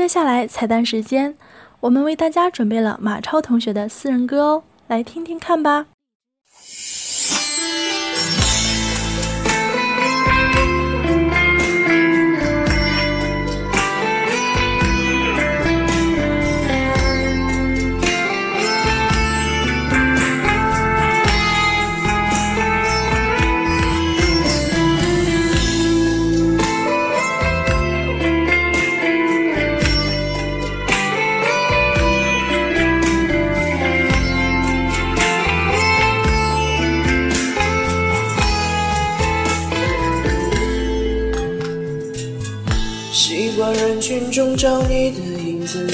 接下来彩蛋时间，我们为大家准备了马超同学的私人歌哦，来听听看吧。习惯人群中找你的影子，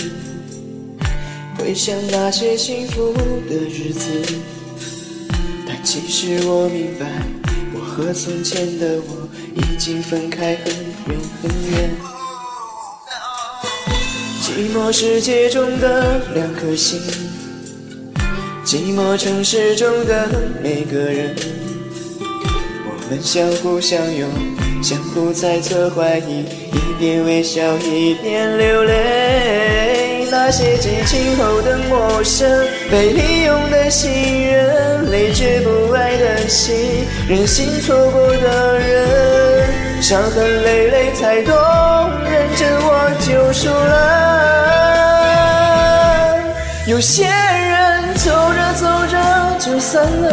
回想那些幸福的日子。但其实我明白，我和从前的我已经分开很远很远。寂寞世界中的两颗心，寂寞城市中的每个人，们相互相拥，相互猜测怀疑。一边微笑一边流泪，那些激情后的陌生，被利用的信任，累觉不爱的心，任性错过的人，伤痕累累才懂，认真我就输了。有些人走着走着就散了，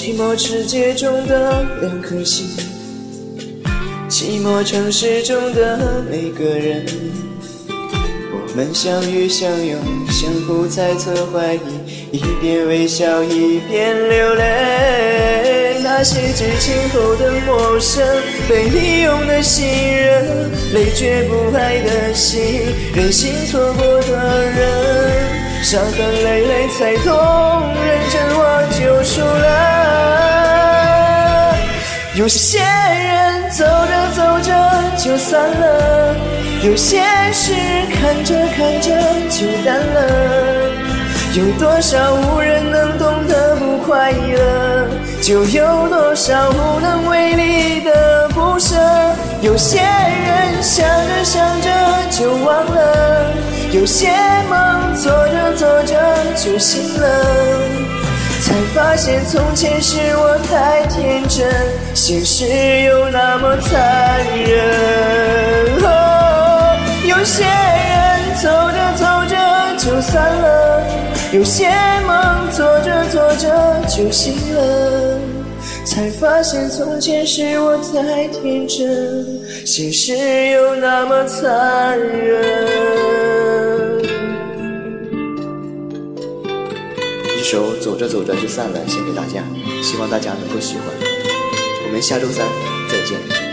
寂寞世界中的两颗心，寂寞城市中的每个人，我们相遇相拥，相互猜测怀疑，一边微笑一边流泪。那些知情后的陌生，被利用的信任，累觉不爱的心，任性错过的人，伤痕累累才懂，认真我就输了。有些人走着走着就散了，有些事看着看着就淡了。有多少无人能懂的不快乐，就有多少无能为力的不舍。有些人想着想着就忘了，有些梦做着做着就醒了。才发现从前是我太天真，现实又那么残忍。有些人走着走着就散了，有些梦做着做着就醒了。才发现从前是我太天真，现实又那么残忍。首走着走着就散了，献给大家，希望大家能够喜欢。我们下周三再见。